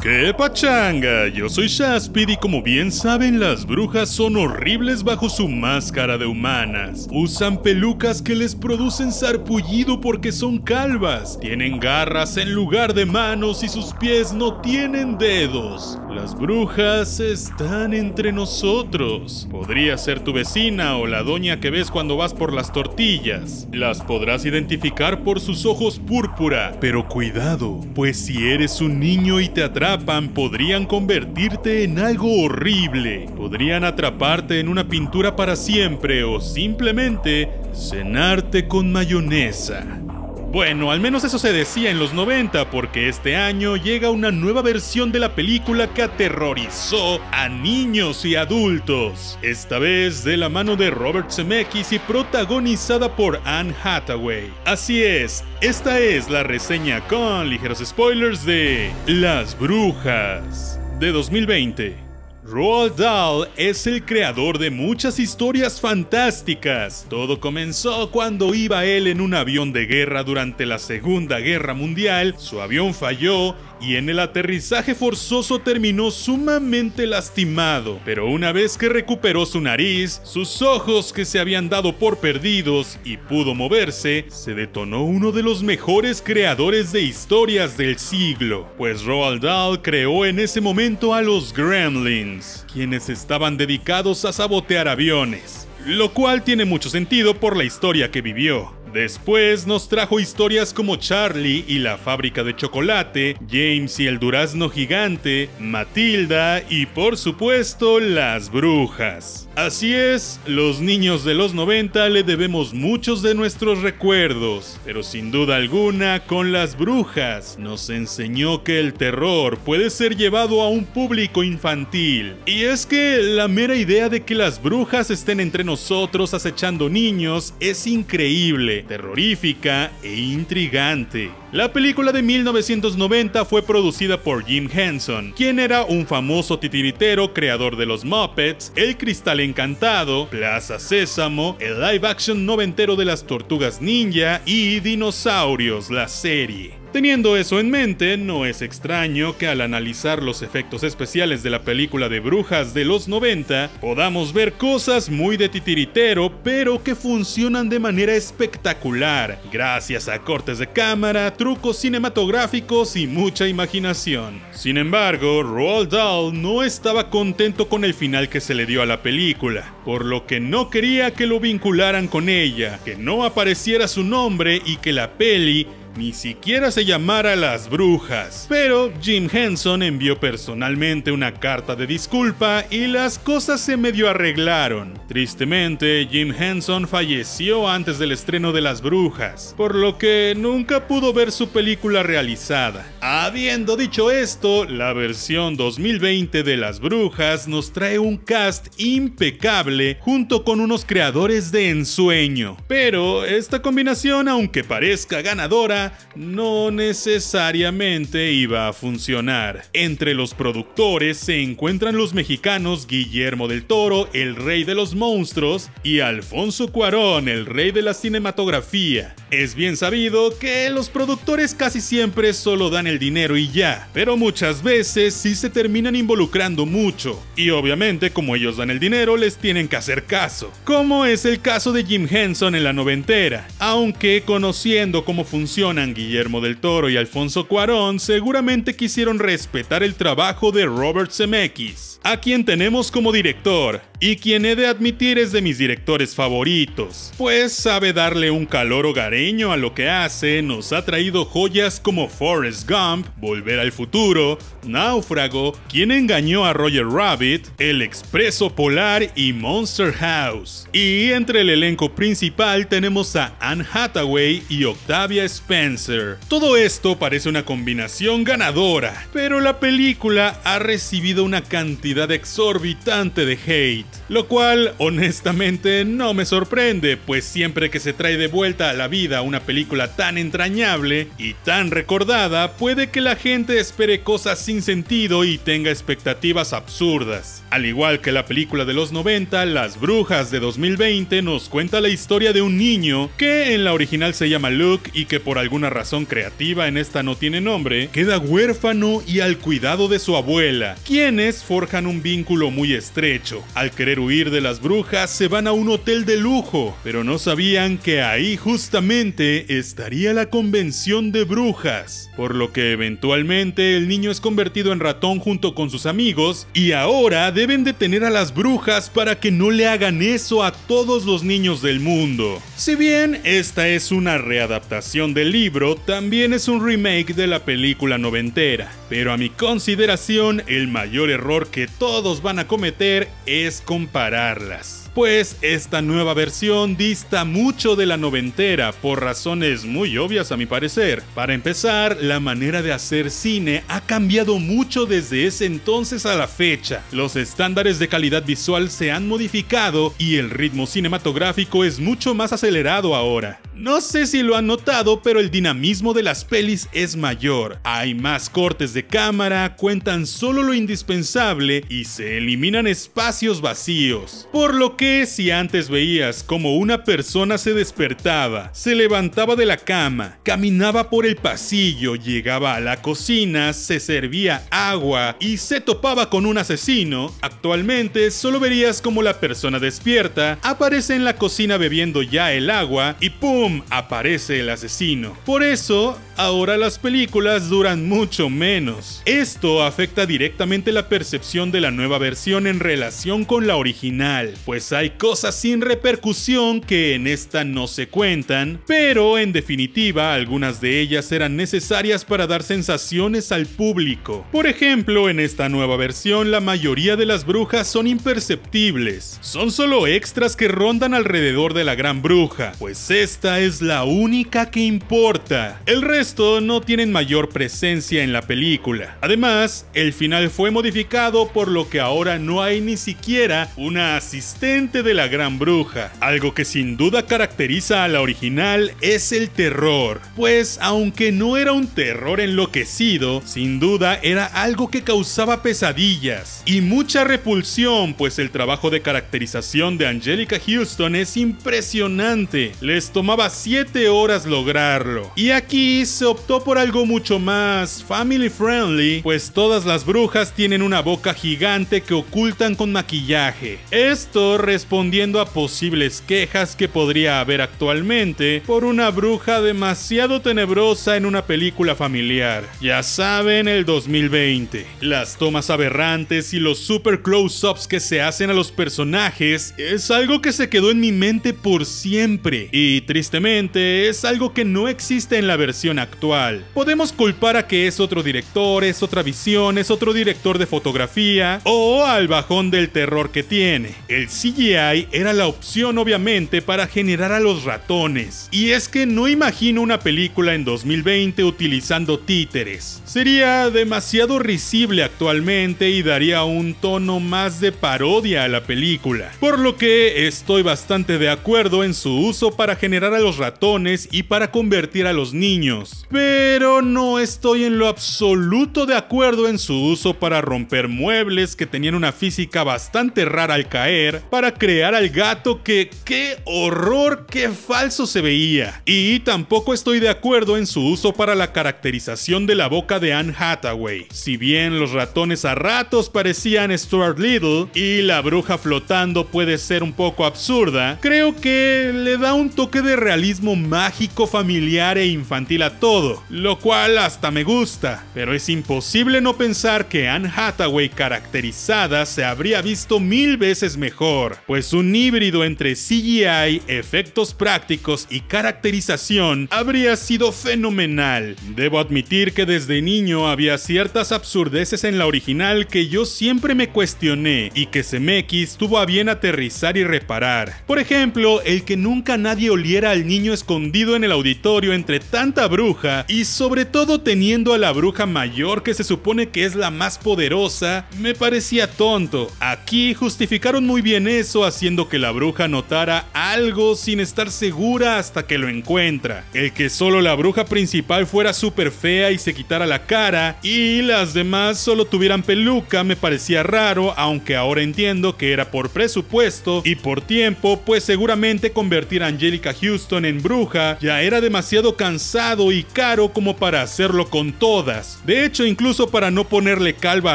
¡Qué pachanga! Yo soy Shaspid y como bien saben, las brujas son horribles bajo su máscara de humanas. Usan pelucas que les producen sarpullido porque son calvas. Tienen garras en lugar de manos y sus pies no tienen dedos. Las brujas están entre nosotros. Podría ser tu vecina o la doña que ves cuando vas por las tortillas. Las podrás identificar por sus ojos púrpura. Pero cuidado, pues si eres un niño y te atrapas, podrían convertirte en algo horrible. Podrían atraparte en una pintura para siempre o simplemente cenarte con mayonesa. Bueno, al menos eso se decía en los 90 porque este año llega una nueva versión de la película que aterrorizó a niños y adultos. Esta vez de la mano de Robert Zemeckis y protagonizada por Anne Hathaway. Así es, esta es la reseña con ligeros spoilers de Las Brujas de 2020. Roald Dahl es el creador de muchas historias fantásticas. Todo comenzó cuando iba él en un avión de guerra durante la Segunda Guerra Mundial, su avión falló y en el aterrizaje forzoso terminó sumamente lastimado. Pero una vez que recuperó su nariz, sus ojos que se habían dado por perdidos y pudo moverse, se detonó uno de los mejores creadores de historias del siglo, pues Roald Dahl creó en ese momento a los Gremlins, quienes estaban dedicados a sabotear aviones, lo cual tiene mucho sentido por la historia que vivió. Después nos trajo historias como Charlie y la fábrica de chocolate, James y el durazno gigante, Matilda y por supuesto las brujas. Así es, los niños de los 90 le debemos muchos de nuestros recuerdos, pero sin duda alguna con las brujas nos enseñó que el terror puede ser llevado a un público infantil. Y es que la mera idea de que las brujas estén entre nosotros acechando niños es increíble, terrorífica e intrigante. La película de 1990 fue producida por Jim Henson, quien era un famoso titiritero creador de los Muppets, El Cristal Encantado, Plaza Sésamo, el live action noventero de las Tortugas Ninja y Dinosaurios, la serie. Teniendo eso en mente, no es extraño que al analizar los efectos especiales de la película de brujas de los 90, podamos ver cosas muy de titiritero, pero que funcionan de manera espectacular, gracias a cortes de cámara, trucos cinematográficos y mucha imaginación. Sin embargo, Roald Dahl no estaba contento con el final que se le dio a la película, por lo que no quería que lo vincularan con ella, que no apareciera su nombre y que la peli ni siquiera se llamara Las Brujas. Pero Jim Henson envió personalmente una carta de disculpa y las cosas se medio arreglaron. Tristemente, Jim Henson falleció antes del estreno de Las Brujas, por lo que nunca pudo ver su película realizada. Habiendo dicho esto, la versión 2020 de Las Brujas nos trae un cast impecable junto con unos creadores de ensueño. Pero esta combinación, aunque parezca ganadora, no necesariamente iba a funcionar. Entre los productores se encuentran los mexicanos Guillermo del Toro, el rey de los monstruos, y Alfonso Cuarón, el rey de la cinematografía. Es bien sabido que los productores casi siempre solo dan el dinero y ya, pero muchas veces sí se terminan involucrando mucho, y obviamente como ellos dan el dinero les tienen que hacer caso, como es el caso de Jim Henson en la noventera, aunque conociendo cómo funciona Guillermo del Toro y Alfonso Cuarón seguramente quisieron respetar el trabajo de Robert Zemeckis, a quien tenemos como director, y quien he de admitir es de mis directores favoritos, pues sabe darle un calor hogareño a lo que hace, nos ha traído joyas como Forrest Gump, Volver al Futuro, Náufrago, Quien engañó a Roger Rabbit, El Expreso Polar y Monster House. Y entre el elenco principal tenemos a Anne Hathaway y Octavia Spencer. Todo esto parece una combinación ganadora, pero la película ha recibido una cantidad exorbitante de hate. Lo cual, honestamente, no me sorprende, pues siempre que se trae de vuelta a la vida una película tan entrañable y tan recordada, puede que la gente espere cosas sin sentido y tenga expectativas absurdas. Al igual que la película de los 90, Las Brujas de 2020 nos cuenta la historia de un niño que en la original se llama Luke y que por alguna razón creativa en esta no tiene nombre, queda huérfano y al cuidado de su abuela, quienes forjan un vínculo muy estrecho. Al querer huir de las brujas, se van a un hotel de lujo, pero no sabían que ahí justamente estaría la convención de brujas, por lo que eventualmente el niño es convertido en ratón junto con sus amigos y ahora deben detener a las brujas para que no le hagan eso a todos los niños del mundo. Si bien esta es una readaptación del libro, también es un remake de la película noventera. Pero a mi consideración, el mayor error que todos van a cometer es compararlas pues esta nueva versión dista mucho de la noventera por razones muy obvias a mi parecer. Para empezar, la manera de hacer cine ha cambiado mucho desde ese entonces a la fecha. Los estándares de calidad visual se han modificado y el ritmo cinematográfico es mucho más acelerado ahora. No sé si lo han notado, pero el dinamismo de las pelis es mayor. Hay más cortes de cámara, cuentan solo lo indispensable y se eliminan espacios vacíos. Por lo que si antes veías como una persona se despertaba, se levantaba de la cama, caminaba por el pasillo, llegaba a la cocina, se servía agua y se topaba con un asesino, actualmente solo verías como la persona despierta, aparece en la cocina bebiendo ya el agua y ¡pum! Aparece el asesino. Por eso, ahora las películas duran mucho menos. Esto afecta directamente la percepción de la nueva versión en relación con la original, pues hay cosas sin repercusión que en esta no se cuentan, pero en definitiva algunas de ellas eran necesarias para dar sensaciones al público. Por ejemplo, en esta nueva versión la mayoría de las brujas son imperceptibles, son solo extras que rondan alrededor de la gran bruja, pues esta es la única que importa. El resto no tienen mayor presencia en la película. Además, el final fue modificado por lo que ahora no hay ni siquiera una asistente de la gran bruja. Algo que sin duda caracteriza a la original es el terror. Pues aunque no era un terror enloquecido, sin duda era algo que causaba pesadillas y mucha repulsión, pues el trabajo de caracterización de Angelica Houston es impresionante. Les tomaba 7 horas lograrlo. Y aquí se optó por algo mucho más family friendly, pues todas las brujas tienen una boca gigante que ocultan con maquillaje. Esto respondiendo a posibles quejas que podría haber actualmente por una bruja demasiado tenebrosa en una película familiar. Ya saben, el 2020. Las tomas aberrantes y los super close-ups que se hacen a los personajes es algo que se quedó en mi mente por siempre. Y es algo que no existe en la versión actual. Podemos culpar a que es otro director, es otra visión, es otro director de fotografía o al bajón del terror que tiene. El CGI era la opción obviamente para generar a los ratones. Y es que no imagino una película en 2020 utilizando títeres. Sería demasiado risible actualmente y daría un tono más de parodia a la película. Por lo que estoy bastante de acuerdo en su uso para generar a los ratones y para convertir a los niños. Pero no estoy en lo absoluto de acuerdo en su uso para romper muebles que tenían una física bastante rara al caer, para crear al gato que qué horror, qué falso se veía. Y tampoco estoy de acuerdo en su uso para la caracterización de la boca de Anne Hathaway. Si bien los ratones a ratos parecían Stuart Little y la bruja flotando puede ser un poco absurda, creo que le da un toque de realismo mágico, familiar e infantil a todo, lo cual hasta me gusta, pero es imposible no pensar que Anne Hathaway caracterizada se habría visto mil veces mejor. pues un híbrido entre CGI, efectos prácticos y caracterización habría sido fenomenal. Debo admitir que desde niño había ciertas absurdeces en la original que yo siempre me cuestioné y que Zemeckis tuvo a bien aterrizar y reparar. Por ejemplo, el que nunca nadie oliera al niño escondido en el auditorio entre tanta bruja y sobre todo teniendo a la bruja mayor que se supone que es la más poderosa, me parecía tonto. Aquí justificaron muy bien eso haciendo que la bruja notara algo sin estar segura hasta que lo encuentra. El que solo la bruja principal fuera súper fea y se quitara la cara y las demás solo tuvieran peluca me parecía raro, aunque ahora entiendo que era por presupuesto y por tiempo, pues seguramente convertir a Angelica Houston en bruja ya era demasiado cansado y caro como para hacerlo con todas. De hecho, incluso para no ponerle calva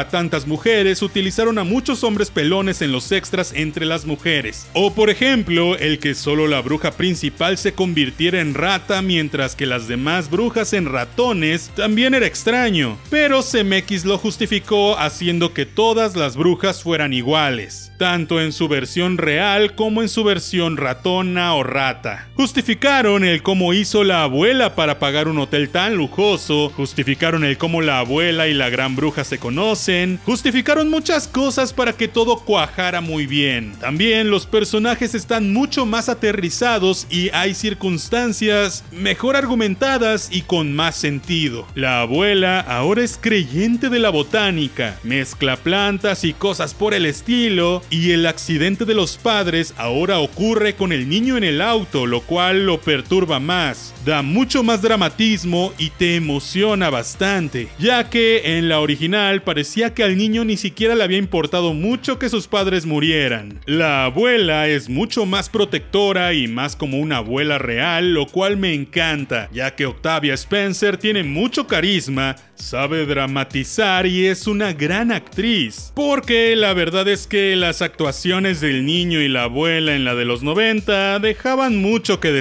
a tantas mujeres, utilizaron a muchos hombres pelones en los extras entre las mujeres. O por ejemplo, el que solo la bruja principal se convirtiera en rata mientras que las demás brujas en ratones también era extraño, pero CMX lo justificó haciendo que todas las brujas fueran iguales tanto en su versión real como en su versión ratona o rata. Justificaron el cómo hizo la abuela para pagar un hotel tan lujoso, justificaron el cómo la abuela y la gran bruja se conocen, justificaron muchas cosas para que todo cuajara muy bien. También los personajes están mucho más aterrizados y hay circunstancias mejor argumentadas y con más sentido. La abuela ahora es creyente de la botánica, mezcla plantas y cosas por el estilo, y el accidente de los padres ahora ocurre con el niño en el auto, lo cual lo perturba más. Da mucho más dramatismo y te emociona bastante, ya que en la original parecía que al niño ni siquiera le había importado mucho que sus padres murieran. La abuela es mucho más protectora y más como una abuela real, lo cual me encanta, ya que Octavia Spencer tiene mucho carisma, sabe dramatizar y es una gran actriz. Porque la verdad es que las actuaciones del niño y la abuela en la de los 90 dejaban mucho que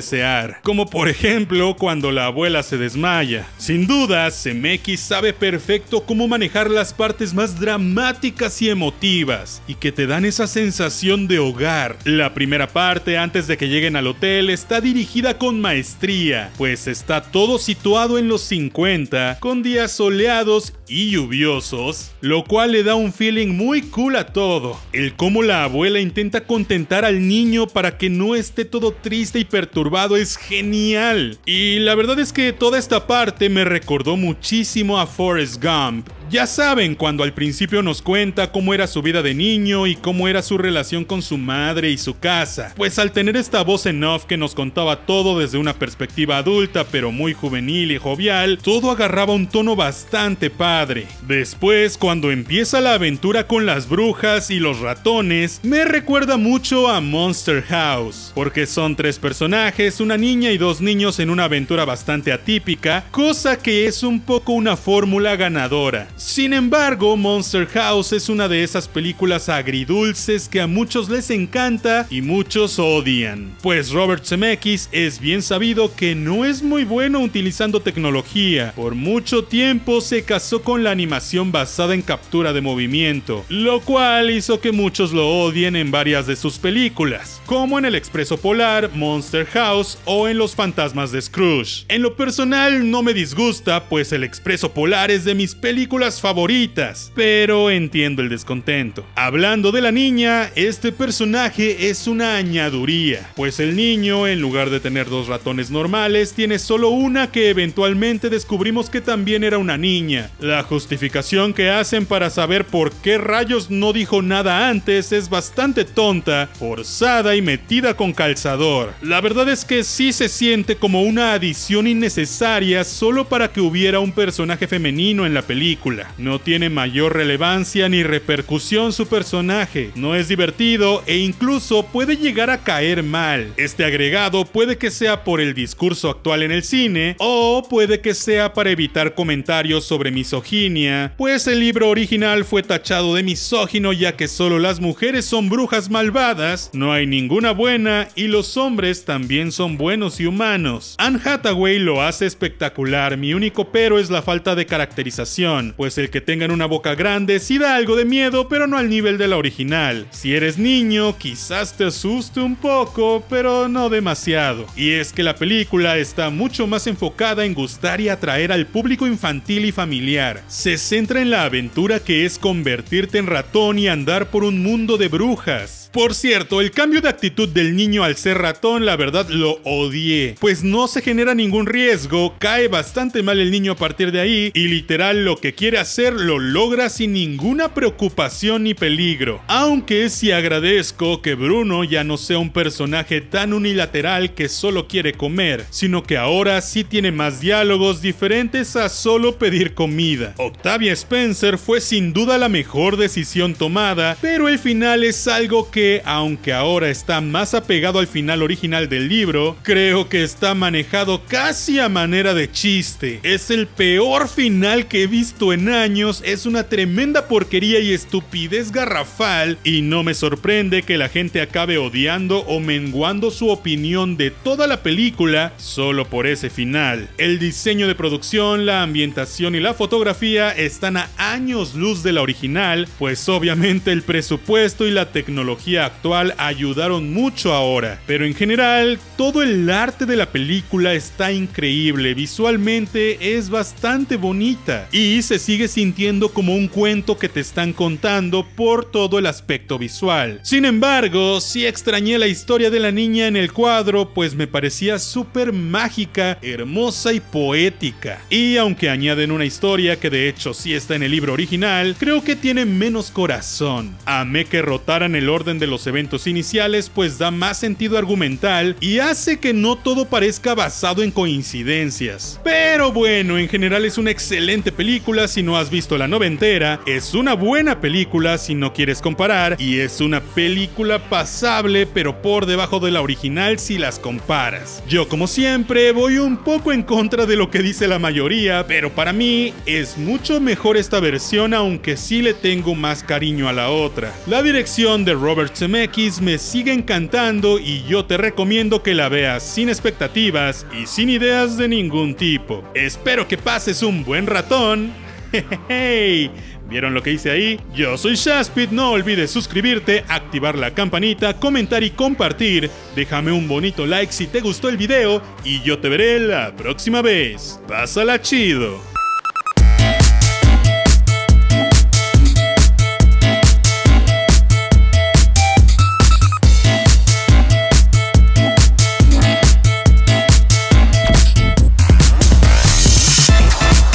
Como por ejemplo cuando la abuela se desmaya. Sin duda, Zemeckis sabe perfecto cómo manejar las partes más dramáticas y emotivas y que te dan esa sensación de hogar. La primera parte antes de que lleguen al hotel está dirigida con maestría, pues está todo situado en los 50, con días soleados y lluviosos, lo cual le da un feeling muy cool a todo. El cómo la abuela intenta contentar al niño para que no esté todo triste y perturbado es genial. Y la verdad es que toda esta parte me recordó muchísimo a Forrest Gump. Ya saben, cuando al principio nos cuenta cómo era su vida de niño y cómo era su relación con su madre y su casa. Pues al tener esta voz en off que nos contaba todo desde una perspectiva adulta pero muy juvenil y jovial, todo agarraba un tono bastante padre. Después, cuando empieza la aventura con las brujas y los ratones, me recuerda mucho a Monster House, porque son tres personajes, una niña y dos niños en una aventura bastante atípica, cosa que es un poco una fórmula ganadora. Sin embargo, Monster House es una de esas películas agridulces que a muchos les encanta y muchos odian. Pues Robert Zemeckis es bien sabido que no es muy bueno utilizando tecnología. Por mucho tiempo se casó con la animación basada en captura de movimiento, lo cual hizo que muchos lo odien en varias de sus películas, como en El Expreso Polar, Monster House o en Los Fantasmas de Scrooge. En lo personal no me disgusta, pues El Expreso Polar es de mis películas favoritas, pero entiendo el descontento. Hablando de la niña, este personaje es una añaduría, pues el niño, en lugar de tener dos ratones normales, tiene solo una que eventualmente descubrimos que también era una niña. La justificación que hacen para saber por qué rayos no dijo nada antes es bastante tonta, forzada y metida con calzador. La verdad es que sí se siente como una adición innecesaria solo para que hubiera un personaje femenino en la película. No tiene mayor relevancia ni repercusión su personaje, no es divertido e incluso puede llegar a caer mal. Este agregado puede que sea por el discurso actual en el cine o puede que sea para evitar comentarios sobre misoginia, pues el libro original fue tachado de misógino ya que solo las mujeres son brujas malvadas, no hay ninguna buena y los hombres también son buenos y humanos. Anne Hathaway lo hace espectacular, mi único pero es la falta de caracterización, pues el que tengan una boca grande sí da algo de miedo, pero no al nivel de la original. Si eres niño, quizás te asuste un poco, pero no demasiado. Y es que la película está mucho más enfocada en gustar y atraer al público infantil y familiar. Se centra en la aventura que es convertirte en ratón y andar por un mundo de brujas. Por cierto, el cambio de actitud del niño al ser ratón, la verdad lo odié, pues no se genera ningún riesgo, cae bastante mal el niño a partir de ahí y literal lo que quiere hacer lo logra sin ninguna preocupación ni peligro. Aunque sí agradezco que Bruno ya no sea un personaje tan unilateral que solo quiere comer, sino que ahora sí tiene más diálogos diferentes a solo pedir comida. Octavia Spencer fue sin duda la mejor decisión tomada, pero el final es algo que aunque ahora está más apegado al final original del libro, creo que está manejado casi a manera de chiste. Es el peor final que he visto en años, es una tremenda porquería y estupidez garrafal, y no me sorprende que la gente acabe odiando o menguando su opinión de toda la película solo por ese final. El diseño de producción, la ambientación y la fotografía están a años luz de la original, pues obviamente el presupuesto y la tecnología actual ayudaron mucho ahora, pero en general todo el arte de la película está increíble, visualmente es bastante bonita y se sigue sintiendo como un cuento que te están contando por todo el aspecto visual. Sin embargo, sí extrañé la historia de la niña en el cuadro, pues me parecía súper mágica, hermosa y poética. Y aunque añaden una historia que de hecho sí está en el libro original, creo que tiene menos corazón. Amé que rotaran el orden de los eventos iniciales, pues da más sentido argumental y hace que no todo parezca basado en coincidencias. Pero bueno, en general es una excelente película si no has visto la noventera, es una buena película si no quieres comparar, y es una película pasable pero por debajo de la original si las comparas. Yo como siempre voy un poco en contra de lo que dice la mayoría, pero para mí es mucho mejor esta versión aunque sí le tengo más cariño a la otra. La dirección de Robert MX me sigue encantando y yo te recomiendo que la veas sin expectativas y sin ideas de ningún tipo. Espero que pases un buen ratón. ¿Vieron lo que hice ahí? Yo soy Shaspit, no olvides suscribirte, activar la campanita, comentar y compartir. Déjame un bonito like si te gustó el video y yo te veré la próxima vez. Pásala chido.